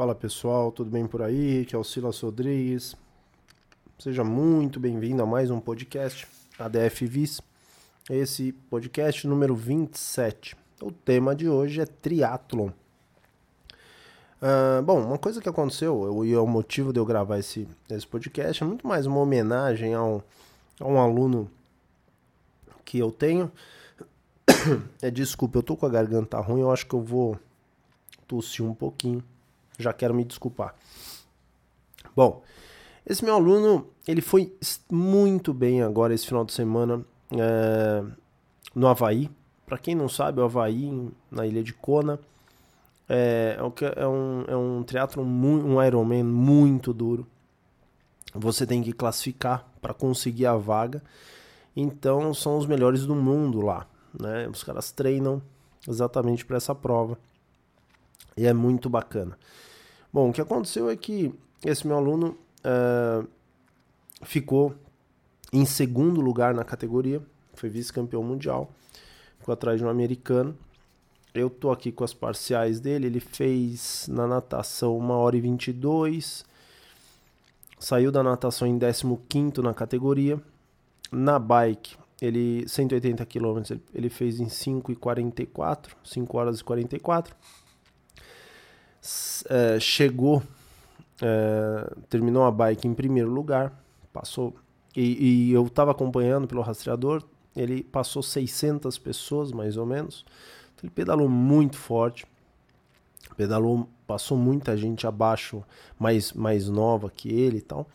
Fala pessoal, tudo bem por aí? Aqui é o Silas Rodrigues. Seja muito bem-vindo a mais um podcast ADF Vis. Esse podcast número 27. O tema de hoje é triatlon. Uh, bom, uma coisa que aconteceu, e é o motivo de eu gravar esse, esse podcast, é muito mais uma homenagem a um, a um aluno que eu tenho. É, desculpa, eu tô com a garganta ruim, eu acho que eu vou tossir um pouquinho. Já quero me desculpar. Bom, esse meu aluno, ele foi muito bem agora esse final de semana é, no Havaí. Para quem não sabe, o Havaí, na ilha de Kona, é, é, um, é um triatlon, um Ironman muito duro. Você tem que classificar para conseguir a vaga. Então, são os melhores do mundo lá. Né? Os caras treinam exatamente para essa prova. E é muito bacana. Bom, o que aconteceu é que esse meu aluno uh, ficou em segundo lugar na categoria, foi vice-campeão mundial, ficou atrás de um americano. Eu tô aqui com as parciais dele, ele fez na natação 1 hora e 22, saiu da natação em 15 na categoria. Na bike, ele 180 km, ele fez em 5 e 44, 5 horas e 44. É, chegou é, terminou a bike em primeiro lugar, passou. E, e eu estava acompanhando pelo rastreador, ele passou 600 pessoas mais ou menos. Então, ele pedalou muito forte, pedalou, passou muita gente abaixo, mais, mais nova que ele e tal.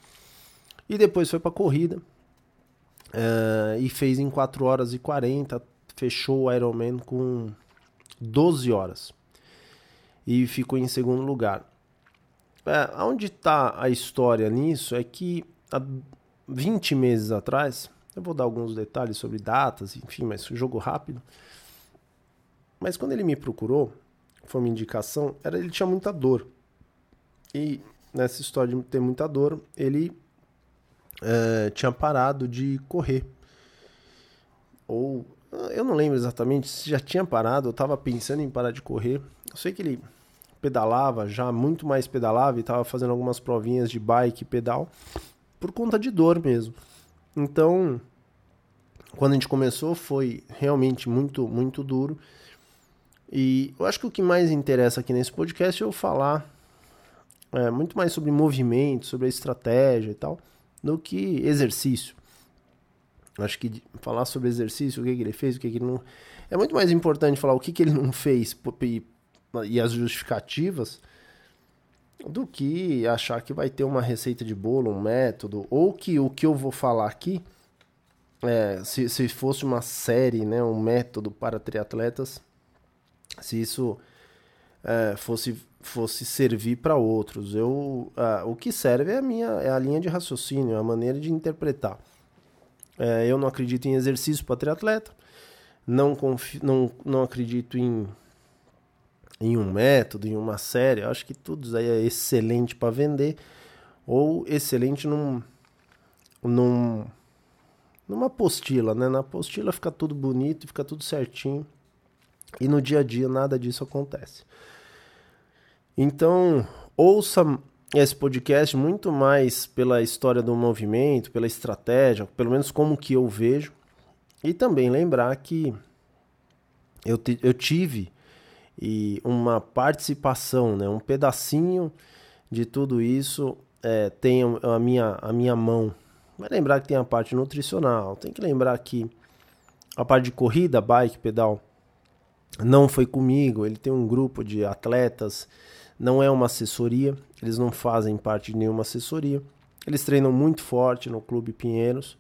E depois foi para corrida uh, e fez em 4 horas e 40, fechou o Ironman com 12 horas e ficou em segundo lugar. É, onde está a história nisso é que há 20 meses atrás, eu vou dar alguns detalhes sobre datas, enfim, mas jogo rápido. Mas quando ele me procurou, foi uma indicação, era ele tinha muita dor. E nessa história de ter muita dor, ele é, tinha parado de correr. Ou eu não lembro exatamente se já tinha parado, eu estava pensando em parar de correr. Eu sei que ele pedalava, já muito mais pedalava e estava fazendo algumas provinhas de bike e pedal por conta de dor mesmo. Então, quando a gente começou foi realmente muito, muito duro. E eu acho que o que mais interessa aqui nesse podcast é eu falar é, muito mais sobre movimento, sobre a estratégia e tal, do que exercício. Acho que falar sobre exercício, o que, que ele fez, o que, que ele não. É muito mais importante falar o que, que ele não fez as justificativas do que achar que vai ter uma receita de bolo, um método, ou que o que eu vou falar aqui, é, se, se fosse uma série, né, um método para triatletas, se isso é, fosse, fosse servir para outros. Eu, o que serve é a minha é a linha de raciocínio, a maneira de interpretar. É, eu não acredito em exercício para triatleta, não, confio, não, não acredito em em um método, em uma série, eu acho que tudo isso aí é excelente para vender ou excelente num, num numa apostila, né? Na apostila fica tudo bonito, fica tudo certinho. E no dia a dia nada disso acontece. Então, ouça esse podcast muito mais pela história do movimento, pela estratégia, pelo menos como que eu vejo. E também lembrar que eu, eu tive e uma participação, né, um pedacinho de tudo isso é, tem a minha, a minha mão. Vai lembrar que tem a parte nutricional, tem que lembrar que a parte de corrida, bike, pedal, não foi comigo. Ele tem um grupo de atletas, não é uma assessoria, eles não fazem parte de nenhuma assessoria. Eles treinam muito forte no Clube Pinheiros.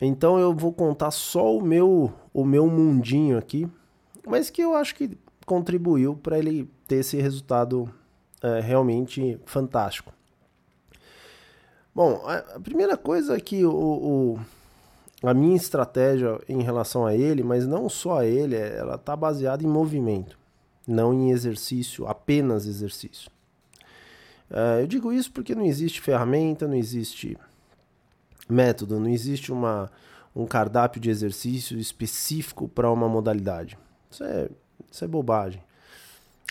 Então eu vou contar só o meu o meu mundinho aqui, mas que eu acho que contribuiu para ele ter esse resultado é, realmente fantástico. Bom, a, primeira coisa que o, o, a minha estratégia em relação a ele, mas não só a ele, é, ela está baseada em movimento, não em exercício, apenas exercício. É, eu digo isso porque não existe ferramenta, não existe método, não existe uma, um cardápio de exercício específico para uma modalidade. Isso é, isso é bobagem.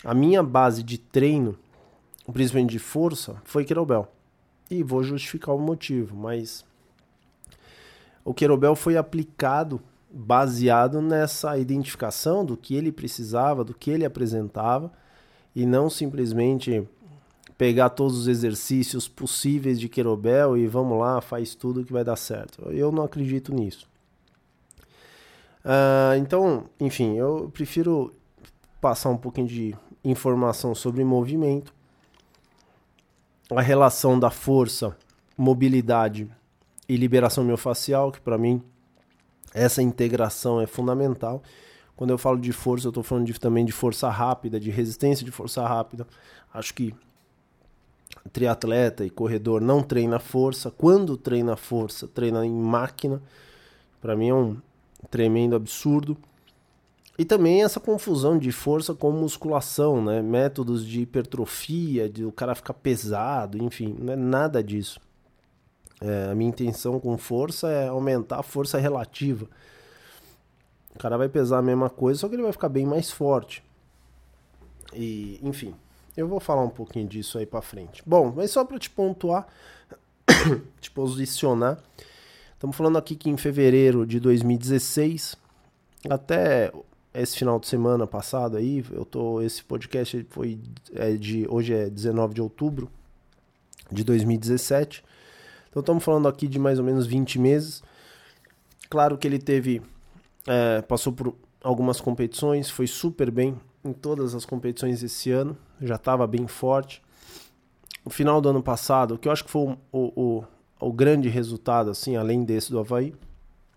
A minha base de treino principalmente de força, foi Querobel. E vou justificar o motivo, mas o Querobel foi aplicado baseado nessa identificação do que ele precisava, do que ele apresentava, e não simplesmente pegar todos os exercícios possíveis de Querobel e vamos lá, faz tudo que vai dar certo. Eu não acredito nisso. Uh, então, enfim, eu prefiro passar um pouquinho de informação sobre movimento, a relação da força, mobilidade e liberação miofascial, que para mim essa integração é fundamental. Quando eu falo de força, eu estou falando de, também de força rápida, de resistência de força rápida. Acho que triatleta e corredor não treina força. Quando treina força, treina em máquina. Para mim é um tremendo absurdo. E também essa confusão de força com musculação, né? Métodos de hipertrofia, de o cara ficar pesado, enfim, não é nada disso. É, a minha intenção com força é aumentar a força relativa. O cara vai pesar a mesma coisa, só que ele vai ficar bem mais forte. E, enfim, eu vou falar um pouquinho disso aí para frente. Bom, mas só para te pontuar, te posicionar. Estamos falando aqui que em fevereiro de 2016 até esse final de semana passado aí, eu tô esse podcast foi é de hoje é 19 de outubro de 2017. Então estamos falando aqui de mais ou menos 20 meses. Claro que ele teve. É, passou por algumas competições, foi super bem em todas as competições esse ano, já estava bem forte. O final do ano passado, que eu acho que foi o, o, o grande resultado, assim, além desse do Havaí,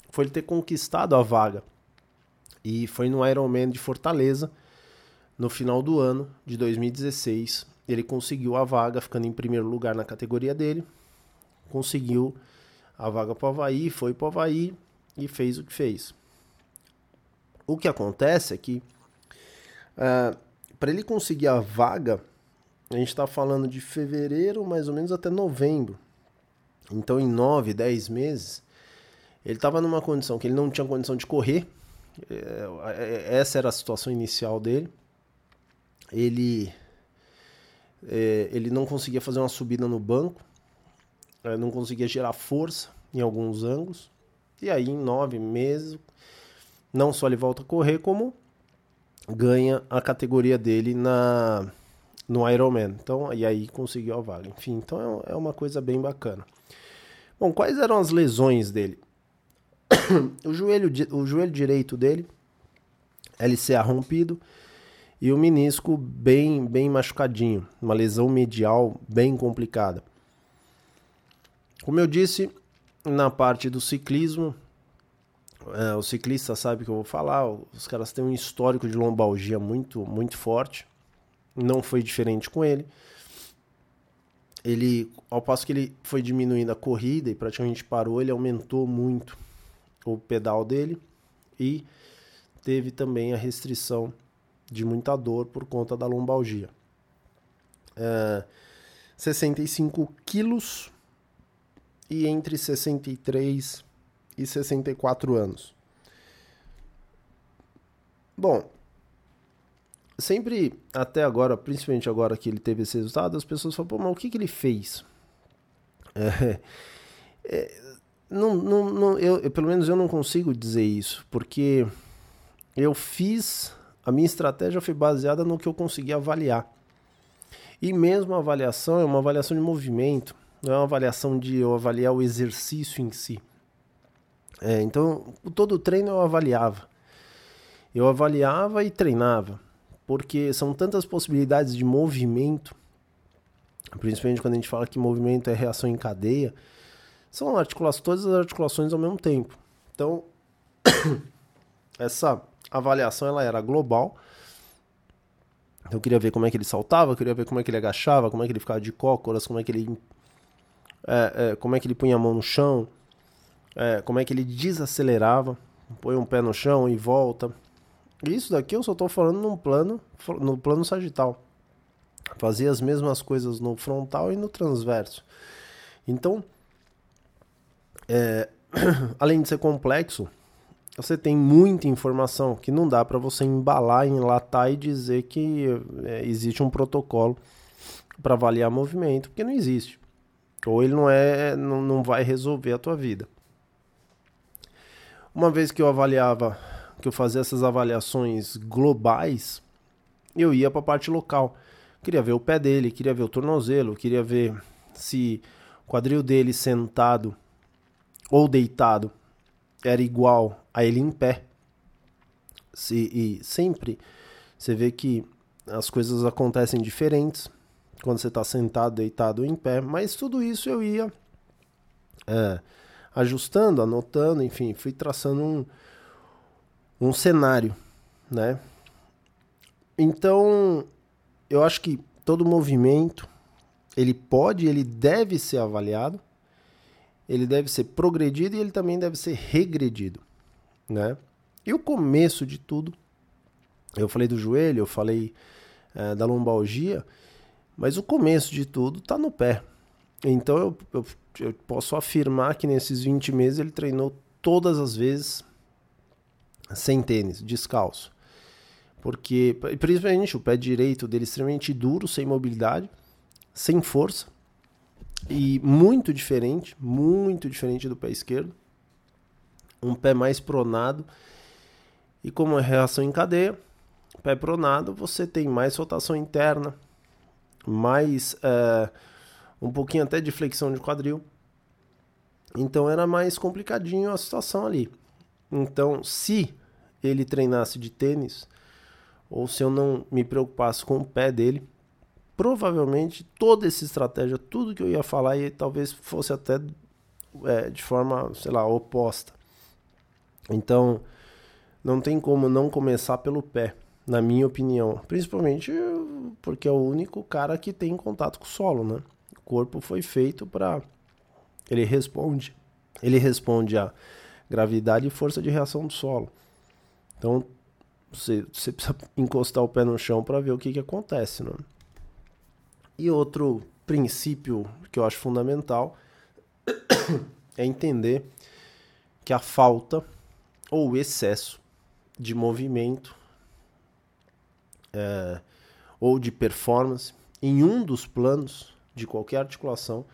foi ele ter conquistado a vaga. E foi no Ironman de Fortaleza, no final do ano de 2016. Ele conseguiu a vaga, ficando em primeiro lugar na categoria dele conseguiu a vaga para o Havaí, foi para o Havaí e fez o que fez. O que acontece é que uh, é, para ele conseguir a vaga, a gente está falando de fevereiro mais ou menos até novembro. Então, em nove, dez meses, ele estava numa condição que ele não tinha condição de correr. É, é, essa era a situação inicial dele. Ele, ele não conseguia fazer uma subida no banco é, não conseguia gerar força em alguns ângulos. E aí, em nove meses, não só ele volta a correr, como ganha a categoria dele na no Ironman. Então, e aí conseguiu a vaga. Enfim, então é, é uma coisa bem bacana. Bom, quais eram as lesões dele? o, joelho, o joelho direito dele, LCA rompido e o menisco bem, bem machucadinho, uma lesão medial bem complicada. Como eu disse, na parte do ciclismo, é, o ciclista sabe que eu vou falar, os caras têm um histórico de lombalgia muito, muito forte. Não foi diferente com ele. Ele, ao passo que ele foi diminuindo a corrida e praticamente parou, ele aumentou muito o pedal dele e teve também a restrição de muita dor por conta da lombalgia. É, 65 quilos e entre 63 e 64 anos. Bom, sempre até agora, principalmente agora que ele teve esse resultado, as pessoas falam, pô, mas o que, que ele fez? É, é, não, não, não, eu, pelo menos eu não consigo dizer isso, porque eu fiz, a minha estratégia foi baseada no que eu consegui avaliar. E mesmo a avaliação é uma avaliação de movimento não é uma avaliação de eu avaliar o exercício em si. É, então, todo o treino eu avaliava. Eu avaliava e treinava, porque são tantas possibilidades de movimento, principalmente quando a gente fala que movimento é reação em cadeia, são articulações, todas as articulações ao mesmo tempo. Então, essa avaliação ela era global. Eu queria ver como é que ele saltava, eu queria ver como é que ele agachava, como é que ele ficava de cócoras, como é que ele é, é, como é que ele punha a mão no chão, é, como é que ele desacelerava, põe um pé no chão e volta. Isso daqui eu só estou falando num plano, no plano sagital. Fazia as mesmas coisas no frontal e no transverso. Então, é, além de ser complexo, você tem muita informação que não dá para você embalar, enlatar e dizer que é, existe um protocolo para avaliar movimento, porque não existe. Ou ele não é, não, não vai resolver a tua vida. Uma vez que eu avaliava, que eu fazia essas avaliações globais, eu ia para a parte local. Queria ver o pé dele, queria ver o tornozelo, queria ver se o quadril dele sentado ou deitado era igual a ele em pé. Se, e sempre você vê que as coisas acontecem diferentes quando você está sentado, deitado ou em pé, mas tudo isso eu ia é, ajustando, anotando, enfim, fui traçando um, um cenário, né? Então, eu acho que todo movimento ele pode, ele deve ser avaliado, ele deve ser progredido e ele também deve ser regredido, né? E o começo de tudo, eu falei do joelho, eu falei é, da lombalgia, mas o começo de tudo está no pé. Então eu, eu, eu, posso afirmar que nesses 20 meses ele treinou todas as vezes sem tênis, descalço. Porque, principalmente, o pé direito dele é extremamente duro, sem mobilidade, sem força. E muito diferente, muito diferente do pé esquerdo. Um pé mais pronado. E como é reação em cadeia, pé pronado, você tem mais rotação interna, mais é, um pouquinho até de flexão de quadril. Então era mais complicadinho a situação ali. Então, se ele treinasse de tênis, ou se eu não me preocupasse com o pé dele, provavelmente toda essa estratégia, tudo que eu ia falar, e talvez fosse até é, de forma, sei lá, oposta. Então, não tem como não começar pelo pé na minha opinião. Principalmente porque é o único cara que tem contato com o solo, né? O corpo foi feito para ele responde, ele responde a gravidade e força de reação do solo. Então você, você precisa encostar o pé no chão para ver o que, que acontece, né? E outro princípio que eu acho fundamental é entender que a falta ou o excesso de movimento é, ou de performance em um dos planos de qualquer articulação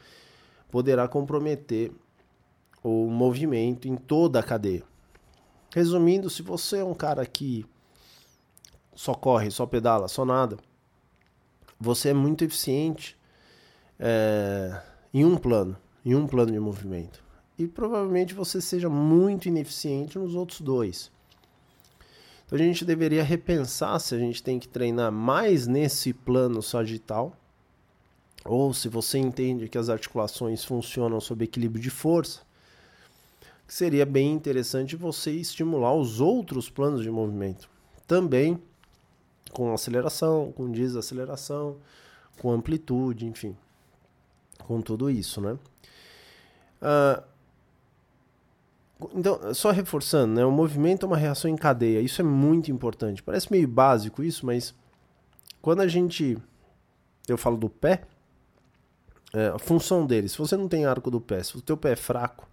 poderá comprometer o movimento em toda a cadeia. Resumindo, se você é um cara que só corre, só pedala, só nada, você é muito eficiente é, em um plano, em um plano de movimento. E provavelmente você seja muito ineficiente nos outros dois. Então a gente deveria repensar se a gente tem que treinar mais nesse plano sagital, ou se você entende que as articulações funcionam sob equilíbrio de força, seria bem interessante você estimular os outros planos de movimento. Também com aceleração, com desaceleração, com amplitude, enfim, com tudo isso, né? Uh, então, só reforçando, né? O movimento é uma reação em cadeia. Isso é muito importante. Parece meio básico isso, mas quando a gente. Eu falo do pé, é, a função dele. Se você não tem arco do pé, se o teu pé é fraco,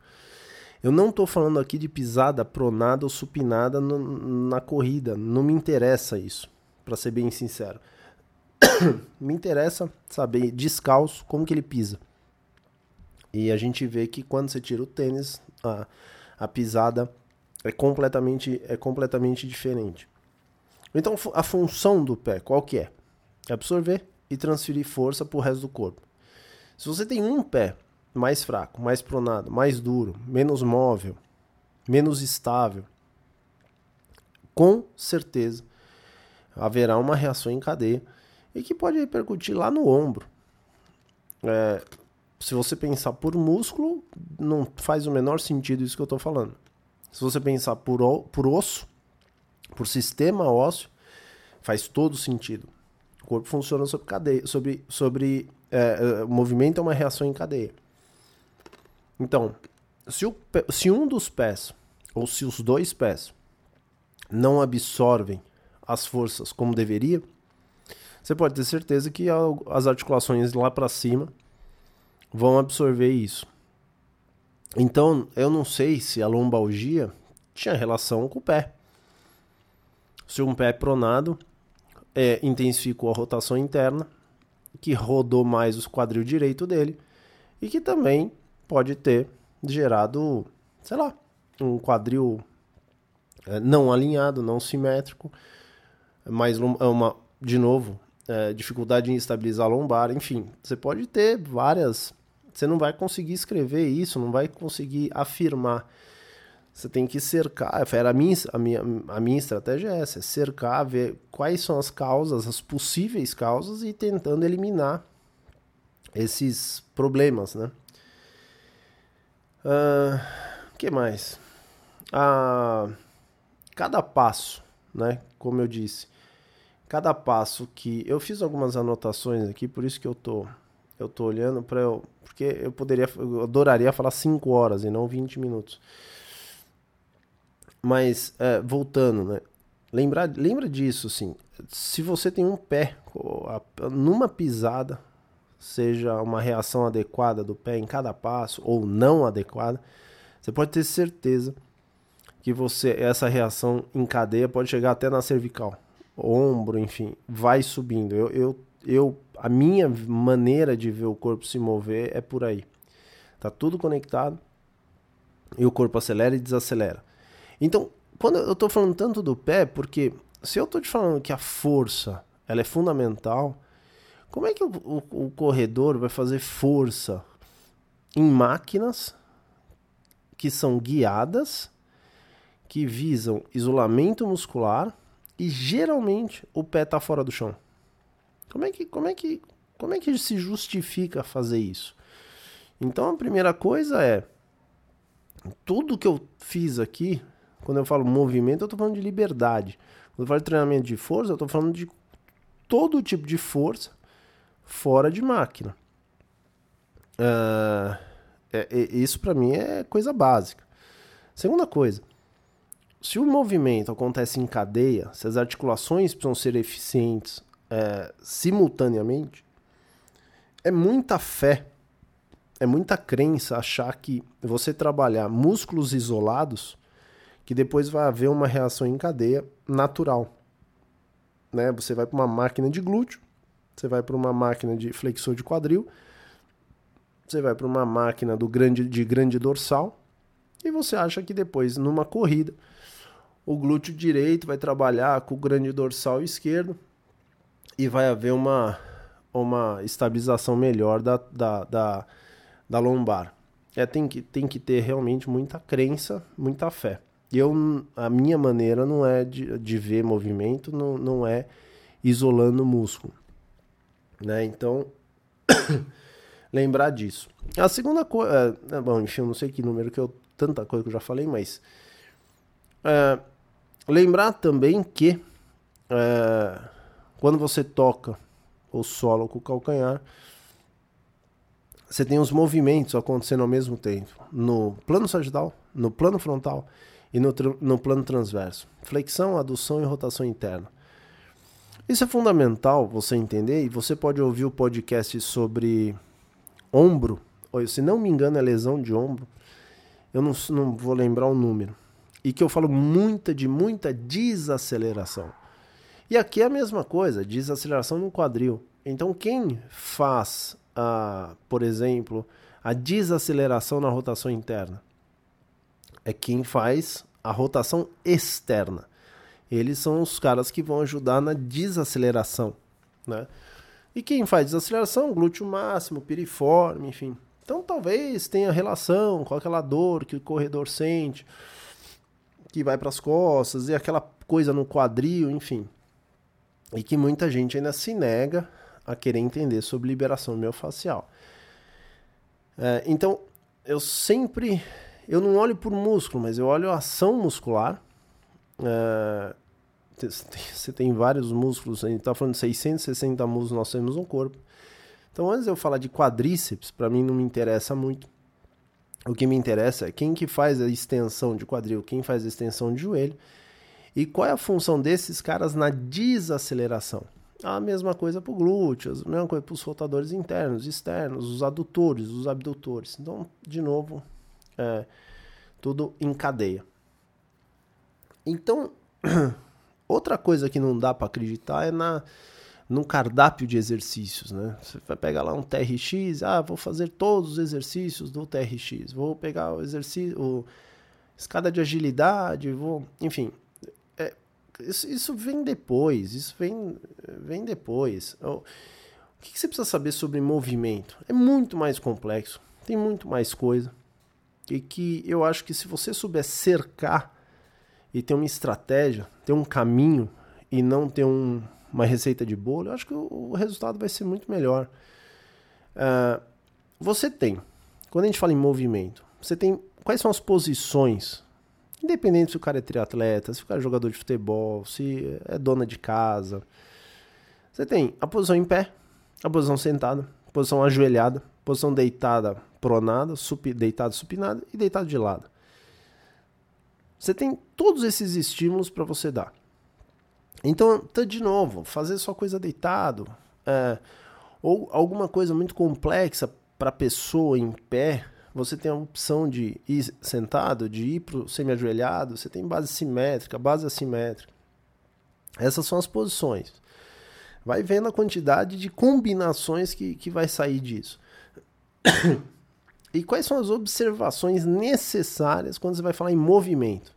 eu não estou falando aqui de pisada pronada ou supinada no, na corrida. Não me interessa isso, para ser bem sincero. me interessa saber descalço como que ele pisa. E a gente vê que quando você tira o tênis, a, a pisada é completamente, é completamente diferente. Então a função do pé, qual que é? é absorver e transferir força para o resto do corpo. Se você tem um pé mais fraco, mais pronado, mais duro, menos móvel, menos estável, com certeza haverá uma reação em cadeia e que pode repercutir lá no ombro. É, se você pensar por músculo, não faz o menor sentido isso que eu estou falando. Se você pensar por, por osso, por sistema ósseo, faz todo sentido. O corpo funciona sobre cadeia, sobre, sobre é, é movimento é uma reação em cadeia. Então, se, o, se um dos pés, ou se os dois pés, não absorvem as forças como deveria, você pode ter certeza que as articulações lá para cima vão absorver isso. Então, eu não sei se a lombalgia tinha relação com o pé. Se um pé pronado, é, intensificou a rotação interna que rodou mais o quadril direito dele e que também pode ter gerado, sei lá, um quadril é, não alinhado, não simétrico, mais uma, de novo, é, dificuldade em estabilizar a lombar, enfim, você pode ter várias. Você não vai conseguir escrever isso, não vai conseguir afirmar. Você tem que cercar. Era a minha, a minha, a minha estratégia é essa: é cercar, ver quais são as causas, as possíveis causas e tentando eliminar esses problemas, né? Uh, que mais? Uh, cada passo, né? Como eu disse, cada passo que eu fiz algumas anotações aqui, por isso que eu tô eu tô olhando para eu, porque eu poderia eu adoraria falar 5 horas e não 20 minutos. Mas é, voltando, né? Lembrar, lembra disso, assim. Se você tem um pé numa pisada, seja uma reação adequada do pé em cada passo ou não adequada, você pode ter certeza que você essa reação em cadeia pode chegar até na cervical ombro, enfim, vai subindo. Eu, eu, eu, a minha maneira de ver o corpo se mover é por aí. Tá tudo conectado e o corpo acelera e desacelera. Então, quando eu estou falando tanto do pé, porque se eu estou te falando que a força ela é fundamental, como é que o, o, o corredor vai fazer força em máquinas que são guiadas, que visam isolamento muscular e geralmente o pé está fora do chão. Como é que como é que como é que se justifica fazer isso? Então a primeira coisa é tudo que eu fiz aqui, quando eu falo movimento, eu estou falando de liberdade. Quando eu falo de treinamento de força, eu estou falando de todo tipo de força fora de máquina. Uh, é, é, isso para mim é coisa básica. Segunda coisa, se o movimento acontece em cadeia, se as articulações precisam ser eficientes é, simultaneamente, é muita fé, é muita crença achar que você trabalhar músculos isolados, que depois vai haver uma reação em cadeia natural. Né? Você vai para uma máquina de glúteo, você vai para uma máquina de flexor de quadril, você vai para uma máquina do grande, de grande dorsal, e você acha que depois, numa corrida, o glúteo direito vai trabalhar com o grande dorsal esquerdo e vai haver uma, uma estabilização melhor da, da, da, da lombar. É, tem, que, tem que ter realmente muita crença, muita fé. Eu, a minha maneira não é de, de ver movimento, não, não é isolando o músculo. Né? Então, lembrar disso. A segunda coisa. É, bom, enfim, eu não sei que número que eu. Tanta coisa que eu já falei, mas. É, Lembrar também que é, quando você toca o solo com o calcanhar, você tem os movimentos acontecendo ao mesmo tempo, no plano sagital, no plano frontal e no, no plano transverso. Flexão, adução e rotação interna. Isso é fundamental você entender e você pode ouvir o podcast sobre ombro, ou se não me engano é lesão de ombro, eu não, não vou lembrar o número e que eu falo muita de muita desaceleração. E aqui é a mesma coisa, desaceleração no quadril. Então quem faz, a, por exemplo, a desaceleração na rotação interna é quem faz a rotação externa. Eles são os caras que vão ajudar na desaceleração, né? E quem faz desaceleração, glúteo máximo, piriforme, enfim. Então talvez tenha relação com aquela dor que o corredor sente que vai para as costas e aquela coisa no quadril, enfim. E que muita gente ainda se nega a querer entender sobre liberação miofascial. É, então, eu sempre. Eu não olho por músculo, mas eu olho a ação muscular. É, você tem vários músculos, a gente está falando de 660 músculos nós temos no corpo. Então, antes de eu falar de quadríceps, para mim não me interessa muito. O que me interessa é quem que faz a extensão de quadril, quem faz a extensão de joelho e qual é a função desses caras na desaceleração. A mesma coisa para o glúteos, a mesma coisa para os rotadores internos, externos, os adutores, os abdutores. Então, de novo, é, tudo em cadeia. Então, outra coisa que não dá para acreditar é na num cardápio de exercícios, né? Você vai pegar lá um TRX, ah, vou fazer todos os exercícios do TRX, vou pegar o exercício, o escada de agilidade, vou, enfim, é, isso, isso, vem depois, isso vem, vem depois. O que, que você precisa saber sobre movimento? É muito mais complexo, tem muito mais coisa e que eu acho que se você souber cercar e ter uma estratégia, ter um caminho e não ter um uma receita de bolo, eu acho que o, o resultado vai ser muito melhor. Uh, você tem, quando a gente fala em movimento, você tem quais são as posições, independente se o cara é triatleta, se o cara é jogador de futebol, se é dona de casa. Você tem a posição em pé, a posição sentada, posição ajoelhada, posição deitada, pronada, supi, deitado, supinado e deitado de lado. Você tem todos esses estímulos para você dar. Então, tá de novo, fazer só coisa deitado, é, ou alguma coisa muito complexa para pessoa em pé, você tem a opção de ir sentado, de ir para o semi-ajoelhado, você tem base simétrica, base assimétrica. Essas são as posições. Vai vendo a quantidade de combinações que, que vai sair disso. e quais são as observações necessárias quando você vai falar em movimento?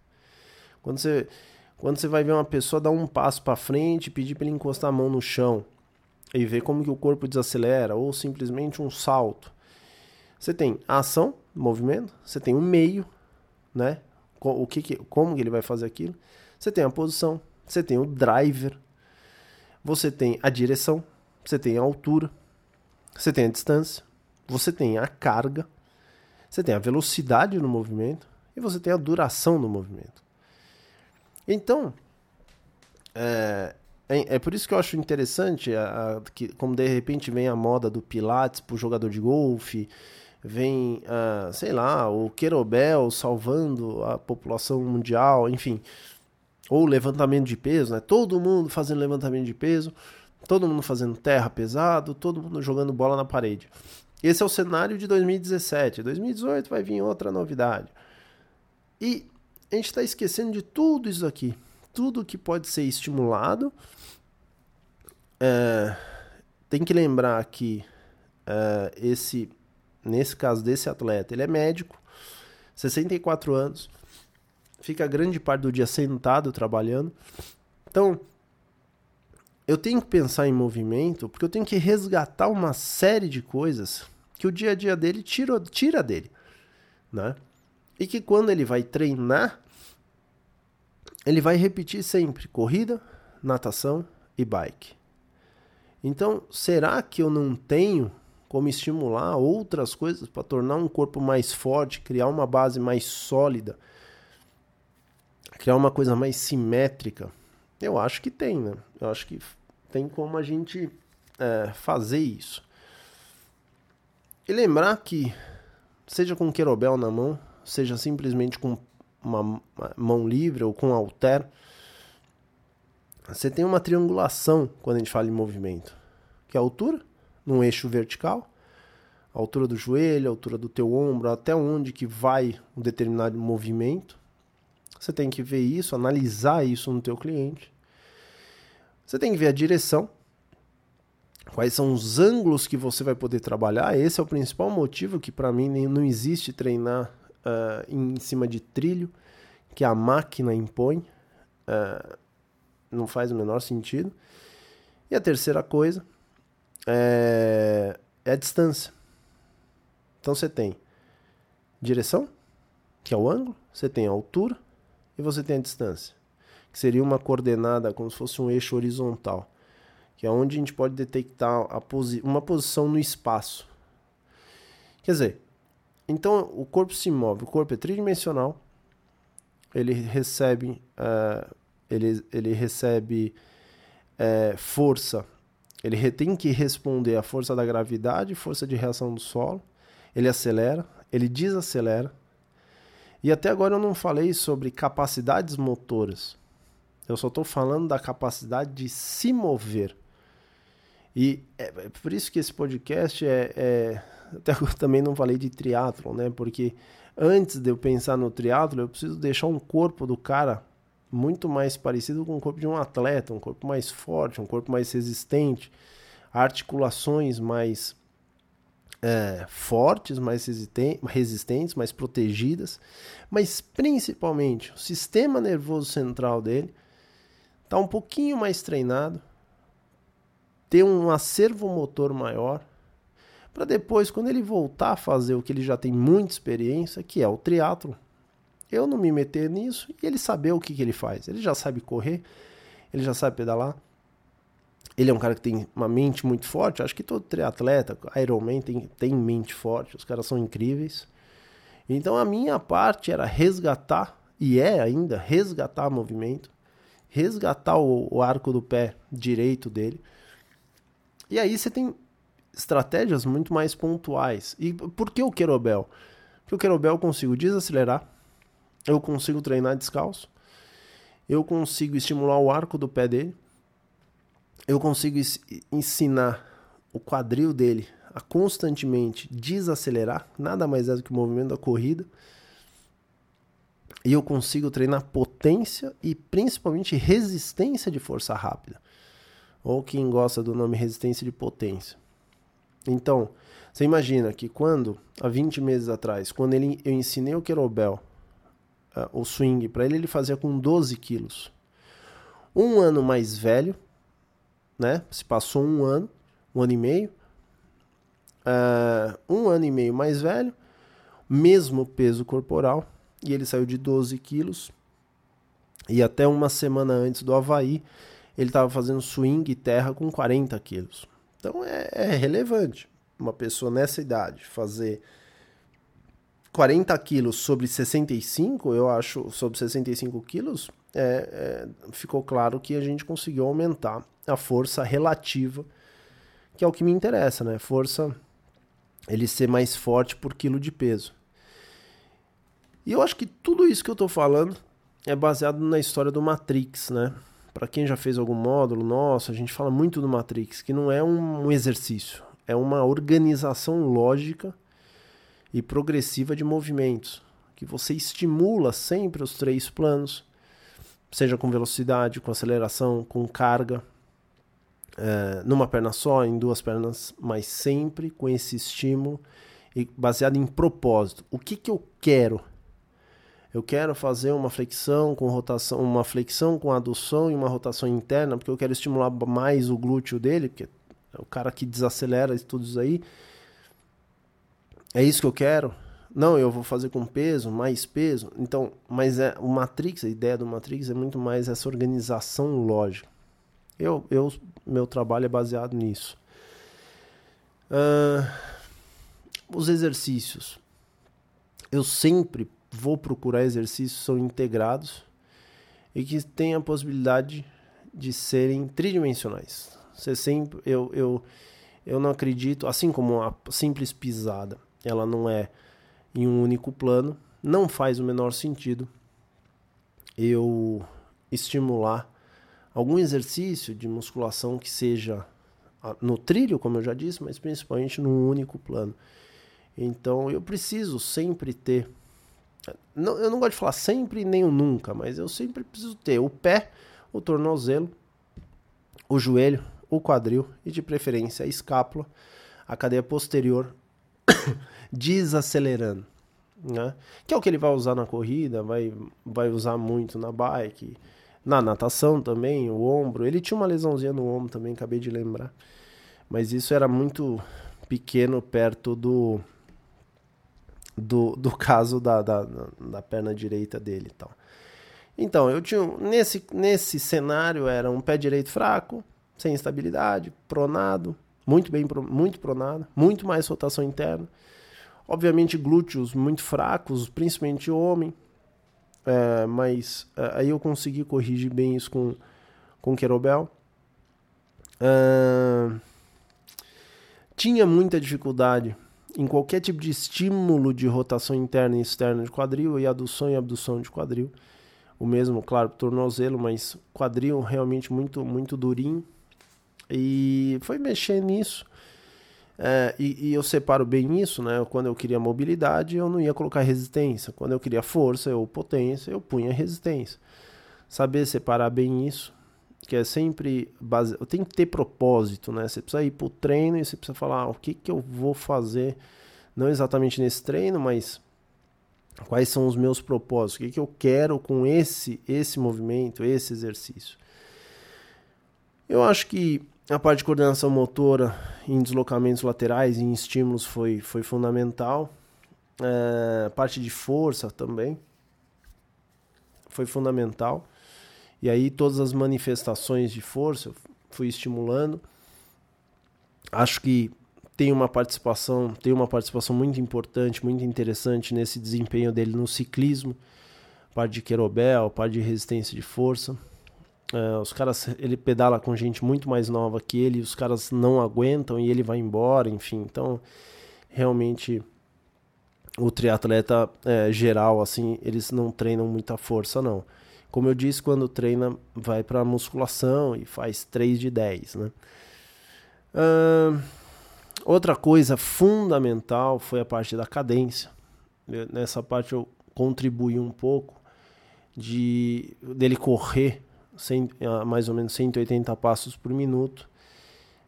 Quando você quando você vai ver uma pessoa dar um passo para frente, pedir para ele encostar a mão no chão e ver como que o corpo desacelera ou simplesmente um salto. Você tem a ação, movimento, você tem o meio, né? O que, que como que ele vai fazer aquilo? Você tem a posição, você tem o driver, você tem a direção, você tem a altura, você tem a distância, você tem a carga, você tem a velocidade no movimento e você tem a duração do movimento. Então, é, é, é, por isso que eu acho interessante a, a, que, como de repente vem a moda do Pilates para o jogador de golfe, vem, uh, sei lá, o Querobel salvando a população mundial, enfim, ou levantamento de peso, né? Todo mundo fazendo levantamento de peso, todo mundo fazendo terra pesado, todo mundo jogando bola na parede. Esse é o cenário de 2017. 2018 vai vir outra novidade. E a gente está esquecendo de tudo isso aqui. Tudo que pode ser estimulado. É, tem que lembrar que é, esse, nesse caso desse atleta, ele é médico, 64 anos, fica grande parte do dia sentado trabalhando. Então, eu tenho que pensar em movimento porque eu tenho que resgatar uma série de coisas que o dia a dia dele tira, tira dele, né? E que quando ele vai treinar, ele vai repetir sempre corrida, natação e bike. Então, será que eu não tenho como estimular outras coisas para tornar um corpo mais forte, criar uma base mais sólida, criar uma coisa mais simétrica? Eu acho que tem, né? Eu acho que tem como a gente é, fazer isso. E lembrar que, seja com querobel na mão, seja simplesmente com uma mão livre ou com halter, você tem uma triangulação quando a gente fala em movimento, que é a altura num eixo vertical, a altura do joelho, a altura do teu ombro, até onde que vai um determinado movimento. Você tem que ver isso, analisar isso no teu cliente. Você tem que ver a direção, quais são os ângulos que você vai poder trabalhar. Esse é o principal motivo que para mim não existe treinar uh, em cima de trilho que a máquina impõe. Uh, não faz o menor sentido. E a terceira coisa é, é a distância. Então você tem direção, que é o ângulo, você tem a altura e você tem a distância, que seria uma coordenada como se fosse um eixo horizontal, que é onde a gente pode detectar posi uma posição no espaço. Quer dizer, então o corpo se move, o corpo é tridimensional, ele recebe, uh, ele, ele recebe uh, força, ele tem que responder à força da gravidade, força de reação do solo, ele acelera, ele desacelera. E até agora eu não falei sobre capacidades motoras. Eu só estou falando da capacidade de se mover. E é, é por isso que esse podcast é, é até eu também não falei de triatlo, né? Porque antes de eu pensar no triatlo, eu preciso deixar um corpo do cara muito mais parecido com o corpo de um atleta, um corpo mais forte, um corpo mais resistente, articulações mais é, fortes, mais resistentes, mais protegidas, mas principalmente o sistema nervoso central dele está um pouquinho mais treinado, ter um acervo motor maior, para depois, quando ele voltar a fazer o que ele já tem muita experiência, que é o triatlo, eu não me meter nisso e ele saber o que, que ele faz. Ele já sabe correr, ele já sabe pedalar. Ele é um cara que tem uma mente muito forte. Acho que todo triatleta, Ironman, tem, tem mente forte. Os caras são incríveis. Então a minha parte era resgatar, e é ainda, resgatar movimento, resgatar o, o arco do pé direito dele. E aí você tem estratégias muito mais pontuais. E por que o querobel? Porque o querobel eu consigo desacelerar, eu consigo treinar descalço, eu consigo estimular o arco do pé dele, eu consigo ensinar o quadril dele a constantemente desacelerar, nada mais é do que o movimento da corrida. E eu consigo treinar potência e principalmente resistência de força rápida. Ou quem gosta do nome resistência de potência. Então, você imagina que quando, há 20 meses atrás, quando ele, eu ensinei o kettlebell, uh, o swing, para ele, ele fazia com 12 quilos. Um ano mais velho, né? Se passou um ano, um ano e meio. Uh, um ano e meio mais velho, mesmo peso corporal, e ele saiu de 12 quilos. E até uma semana antes do Havaí, ele estava fazendo swing terra com 40 quilos. Então é, é relevante uma pessoa nessa idade fazer 40 quilos sobre 65, eu acho, sobre 65 quilos, é, é, ficou claro que a gente conseguiu aumentar a força relativa, que é o que me interessa, né? Força, ele ser mais forte por quilo de peso. E eu acho que tudo isso que eu tô falando é baseado na história do Matrix, né? Para quem já fez algum módulo nosso, a gente fala muito do Matrix, que não é um exercício, é uma organização lógica e progressiva de movimentos, que você estimula sempre os três planos, seja com velocidade, com aceleração, com carga, é, numa perna só, em duas pernas, mas sempre com esse estímulo e baseado em propósito. O que, que eu quero? Eu quero fazer uma flexão com rotação, uma flexão com adução e uma rotação interna, porque eu quero estimular mais o glúteo dele, porque é o cara que desacelera tudo isso aí. É isso que eu quero? Não, eu vou fazer com peso, mais peso. Então, mas é o Matrix, a ideia do Matrix é muito mais essa organização lógica. Eu, eu meu trabalho é baseado nisso. Uh, os exercícios. Eu sempre vou procurar exercícios são integrados e que têm a possibilidade de serem tridimensionais. Você sempre, eu, eu, eu não acredito, assim como a simples pisada, ela não é em um único plano, não faz o menor sentido eu estimular algum exercício de musculação que seja no trilho, como eu já disse, mas principalmente num único plano. Então eu preciso sempre ter não, eu não gosto de falar sempre nem o nunca, mas eu sempre preciso ter o pé, o tornozelo, o joelho, o quadril e de preferência a escápula, a cadeia posterior desacelerando, né? Que é o que ele vai usar na corrida, vai, vai usar muito na bike, na natação também, o ombro. Ele tinha uma lesãozinha no ombro também, acabei de lembrar. Mas isso era muito pequeno perto do do, do caso da, da, da perna direita dele e tal. Então, eu tinha. Nesse, nesse cenário era um pé direito fraco, sem estabilidade, pronado, muito bem muito pronado, muito mais rotação interna. Obviamente, glúteos muito fracos, principalmente homem. É, mas é, aí eu consegui corrigir bem isso com, com Querobel. É, tinha muita dificuldade em qualquer tipo de estímulo de rotação interna e externa de quadril e adução e abdução de quadril. O mesmo, claro, tornozelo, mas quadril realmente muito, muito durinho. E foi mexer nisso. É, e, e, eu separo bem isso, né? Quando eu queria mobilidade, eu não ia colocar resistência. Quando eu queria força ou potência, eu punha resistência. saber separar bem isso, que é sempre base... tem que ter propósito, né? Você precisa ir pro treino e você precisa falar ah, o que que eu vou fazer, não exatamente nesse treino, mas quais são os meus propósitos, o que que eu quero com esse esse movimento, esse exercício. Eu acho que a parte de coordenação motora em deslocamentos laterais e em estímulos foi, foi fundamental. É, parte de força também foi fundamental. E aí todas as manifestações de força eu fui estimulando. Acho que tem uma participação, tem uma participação muito importante, muito interessante nesse desempenho dele no ciclismo, parte de querobel, parte de resistência de força. Uh, os caras, ele pedala com gente muito mais nova que ele, os caras não aguentam e ele vai embora, enfim. Então, realmente, o triatleta é, geral, assim, eles não treinam muita força, não. Como eu disse, quando treina, vai para musculação e faz 3 de 10, né? Uh, outra coisa fundamental foi a parte da cadência. Eu, nessa parte eu contribuí um pouco de dele correr 100, mais ou menos 180 passos por minuto.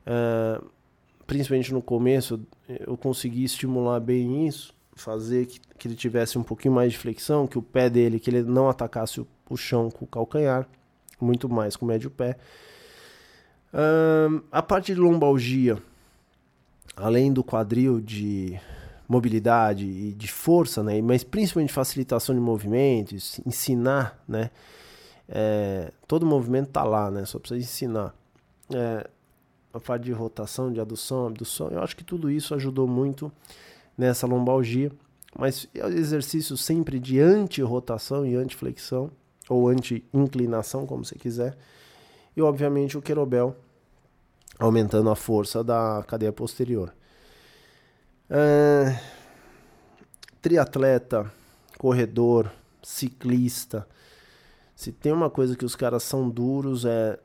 Uh, principalmente no começo, eu consegui estimular bem isso, fazer que, que ele tivesse um pouquinho mais de flexão, que o pé dele, que ele não atacasse o o chão com o calcanhar, muito mais com o médio pé. a parte de lombalgia, além do quadril de mobilidade e de força, né, mas principalmente facilitação de movimentos, ensinar, né, é, todo movimento tá lá, né, só precisa ensinar. É, a parte de rotação, de adução, abdução, eu acho que tudo isso ajudou muito nessa lombalgia, mas é exercício sempre de anti-rotação e anti-flexão, ou anti-inclinação, como você quiser. E obviamente o querobel, aumentando a força da cadeia posterior. Triatleta, corredor, ciclista. Se tem uma coisa que os caras são duros é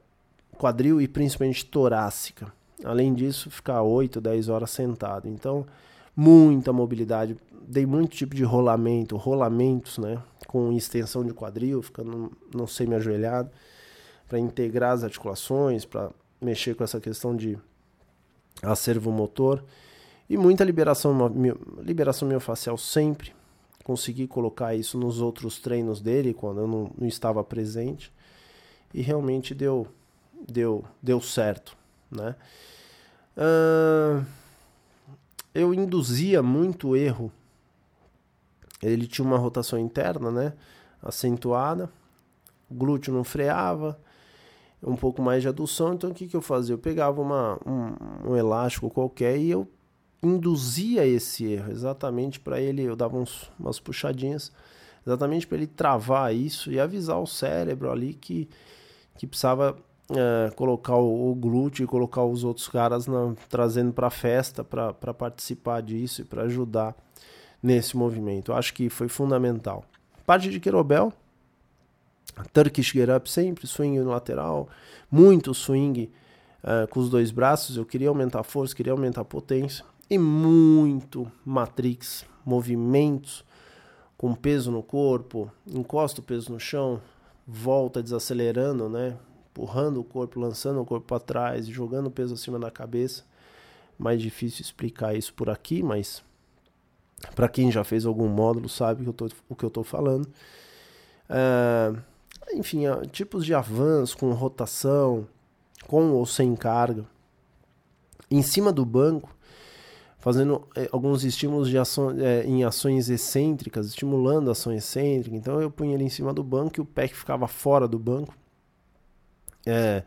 quadril e principalmente torácica. Além disso, ficar 8, 10 horas sentado. Então, muita mobilidade. Dei muito tipo de rolamento, rolamentos, né? Com extensão de quadril, ficando no semi-ajoelhado, para integrar as articulações, para mexer com essa questão de acervo motor. E muita liberação, liberação miofascial sempre. Consegui colocar isso nos outros treinos dele, quando eu não, não estava presente. E realmente deu, deu, deu certo, né? Uh, eu induzia muito erro ele tinha uma rotação interna, né? Acentuada. Glúteo não freava. Um pouco mais de adução. Então o que, que eu fazia? Eu pegava uma, um, um elástico qualquer e eu induzia esse erro. Exatamente para ele. Eu dava uns, umas puxadinhas. Exatamente para ele travar isso e avisar o cérebro ali que, que precisava é, colocar o, o, glúteo e colocar os outros caras na, trazendo para a festa para participar disso e para ajudar nesse movimento. Eu acho que foi fundamental. Parte de querobel, Turkish Get Up sempre, swing lateral, muito swing uh, com os dois braços. Eu queria aumentar a força, queria aumentar a potência. E muito Matrix, movimentos com peso no corpo, encosta o peso no chão, volta desacelerando, né? Empurrando o corpo, lançando o corpo para trás, jogando o peso acima da cabeça. Mais difícil explicar isso por aqui, mas para quem já fez algum módulo sabe que eu tô, o que eu estou falando. Uh, enfim, uh, tipos de avanço com rotação, com ou sem carga. Em cima do banco, fazendo eh, alguns estímulos de ação, eh, em ações excêntricas, estimulando a ação excêntrica. Então eu punha ele em cima do banco e o que ficava fora do banco. É,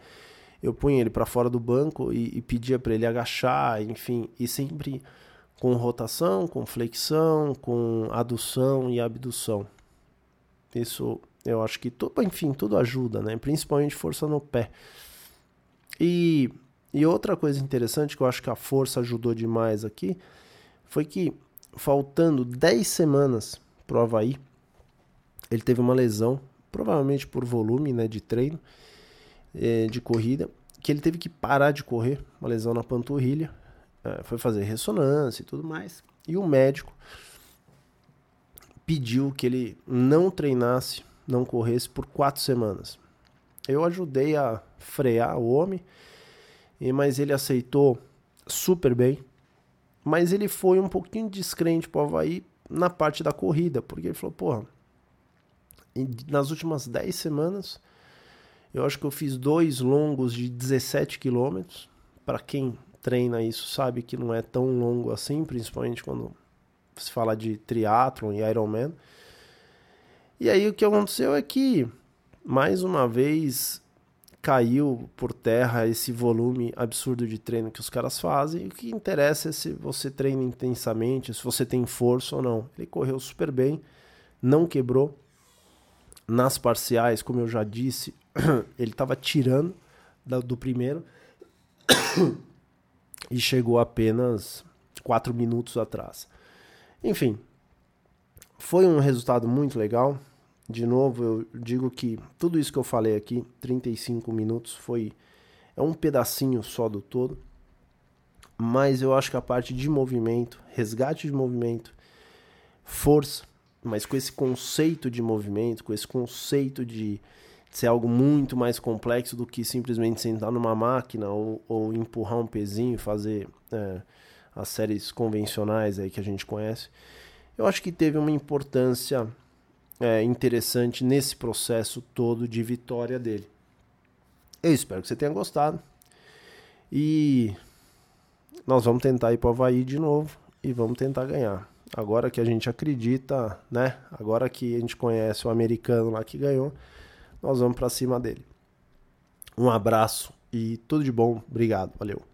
eu punha ele para fora do banco e, e pedia para ele agachar, enfim, e sempre com rotação, com flexão, com adução e abdução. Isso eu acho que tudo, enfim, tudo ajuda, né? Principalmente força no pé. E, e outra coisa interessante que eu acho que a força ajudou demais aqui foi que faltando 10 semanas pro Havaí, ele teve uma lesão, provavelmente por volume né, de treino, eh, de corrida, que ele teve que parar de correr, uma lesão na panturrilha, foi fazer ressonância e tudo mais. E o médico pediu que ele não treinasse não corresse por quatro semanas. Eu ajudei a frear o homem, mas ele aceitou super bem. Mas ele foi um pouquinho descrente pro Havaí na parte da corrida, porque ele falou, porra, nas últimas 10 semanas, eu acho que eu fiz dois longos de 17 quilômetros. Para quem treina isso sabe que não é tão longo assim, principalmente quando se fala de triatlon e Ironman. E aí o que aconteceu é que, mais uma vez, caiu por terra esse volume absurdo de treino que os caras fazem. E o que interessa é se você treina intensamente, se você tem força ou não. Ele correu super bem, não quebrou. Nas parciais, como eu já disse, ele estava tirando do primeiro e chegou apenas quatro minutos atrás. Enfim, foi um resultado muito legal. De novo, eu digo que tudo isso que eu falei aqui, 35 minutos, foi é um pedacinho só do todo. Mas eu acho que a parte de movimento, resgate de movimento, força, mas com esse conceito de movimento, com esse conceito de ser algo muito mais complexo do que simplesmente sentar numa máquina ou, ou empurrar um pezinho, fazer é, as séries convencionais aí que a gente conhece. Eu acho que teve uma importância é, interessante nesse processo todo de vitória dele. Eu espero que você tenha gostado. E nós vamos tentar ir para o Havaí de novo e vamos tentar ganhar. Agora que a gente acredita, né? Agora que a gente conhece o americano lá que ganhou, nós vamos para cima dele. Um abraço e tudo de bom. Obrigado. Valeu.